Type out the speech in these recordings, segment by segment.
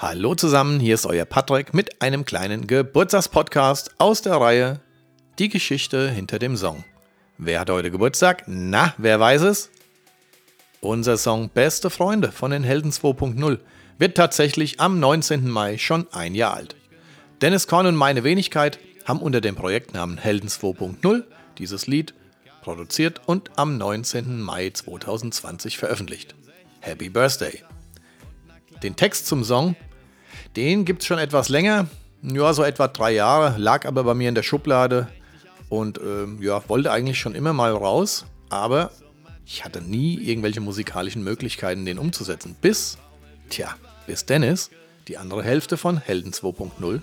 Hallo zusammen, hier ist euer Patrick mit einem kleinen Geburtstagspodcast aus der Reihe Die Geschichte hinter dem Song. Wer hat heute Geburtstag? Na, wer weiß es? Unser Song Beste Freunde von den Helden 2.0 wird tatsächlich am 19. Mai schon ein Jahr alt. Dennis Korn und meine Wenigkeit haben unter dem Projektnamen Helden 2.0 dieses Lied produziert und am 19. Mai 2020 veröffentlicht. Happy Birthday! Den Text zum Song, den gibt es schon etwas länger, ja, so etwa drei Jahre, lag aber bei mir in der Schublade und äh, ja, wollte eigentlich schon immer mal raus, aber ich hatte nie irgendwelche musikalischen Möglichkeiten, den umzusetzen. Bis, tja, bis Dennis, die andere Hälfte von Helden 2.0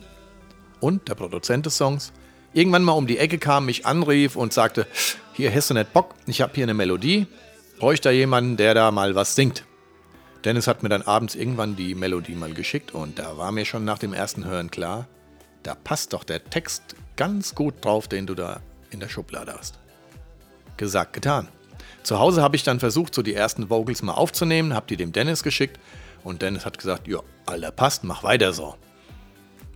und der Produzent des Songs, irgendwann mal um die Ecke kam, mich anrief und sagte, hier hast du nicht Bock, ich habe hier eine Melodie, bräuchte da jemanden, der da mal was singt. Dennis hat mir dann abends irgendwann die Melodie mal geschickt und da war mir schon nach dem ersten Hören klar, da passt doch der Text ganz gut drauf, den du da in der Schublade hast. Gesagt, getan. Zu Hause habe ich dann versucht, so die ersten Vocals mal aufzunehmen, habe die dem Dennis geschickt und Dennis hat gesagt, ja, Alter, passt, mach weiter so.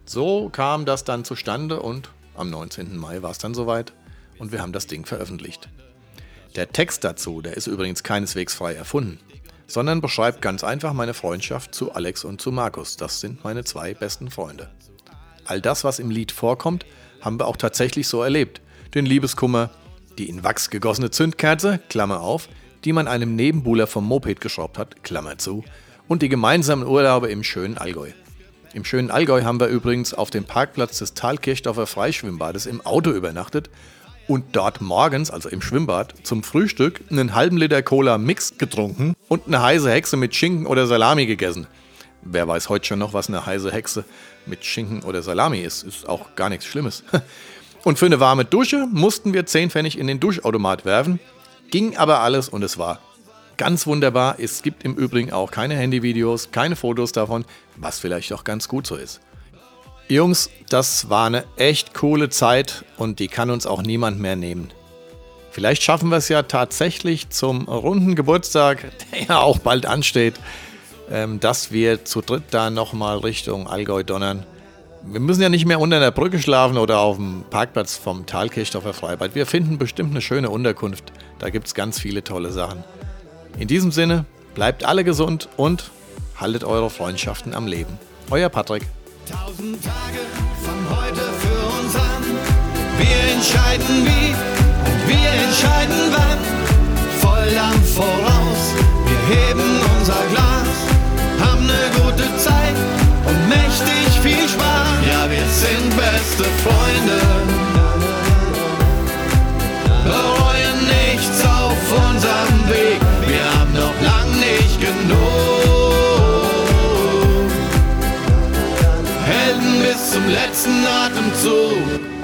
So kam das dann zustande und am 19. Mai war es dann soweit und wir haben das Ding veröffentlicht. Der Text dazu, der ist übrigens keineswegs frei erfunden sondern beschreibt ganz einfach meine Freundschaft zu Alex und zu Markus. Das sind meine zwei besten Freunde. All das, was im Lied vorkommt, haben wir auch tatsächlich so erlebt. Den Liebeskummer, die in Wachs gegossene Zündkerze, Klammer auf, die man einem Nebenbuhler vom Moped geschraubt hat, Klammer zu, und die gemeinsamen Urlaube im schönen Allgäu. Im schönen Allgäu haben wir übrigens auf dem Parkplatz des Thalkirchdorfer Freischwimmbades im Auto übernachtet und dort morgens, also im Schwimmbad, zum Frühstück einen halben Liter Cola Mix getrunken und eine heiße Hexe mit Schinken oder Salami gegessen. Wer weiß heute schon noch, was eine heiße Hexe mit Schinken oder Salami ist. Ist auch gar nichts Schlimmes. Und für eine warme Dusche mussten wir 10 Pfennig in den Duschautomat werfen. Ging aber alles und es war ganz wunderbar. Es gibt im Übrigen auch keine Handyvideos, keine Fotos davon, was vielleicht auch ganz gut so ist. Jungs, das war eine echt coole Zeit und die kann uns auch niemand mehr nehmen. Vielleicht schaffen wir es ja tatsächlich zum runden Geburtstag, der ja auch bald ansteht, ähm, dass wir zu dritt da nochmal Richtung Allgäu donnern. Wir müssen ja nicht mehr unter der Brücke schlafen oder auf dem Parkplatz vom Thalkirchdorfer Freibad. Wir finden bestimmt eine schöne Unterkunft. Da gibt es ganz viele tolle Sachen. In diesem Sinne, bleibt alle gesund und haltet eure Freundschaften am Leben. Euer Patrick. Tausend Tage von heute für uns an. Wir entscheiden wie und wir entscheiden wann. Volldampf voraus, wir heben unser Glas, haben eine gute Zeit und mächtig viel Spaß. Ja, wir sind beste Freunde. Bereuen nichts auf unserem Weg, Helden bis zum letzten Atemzug.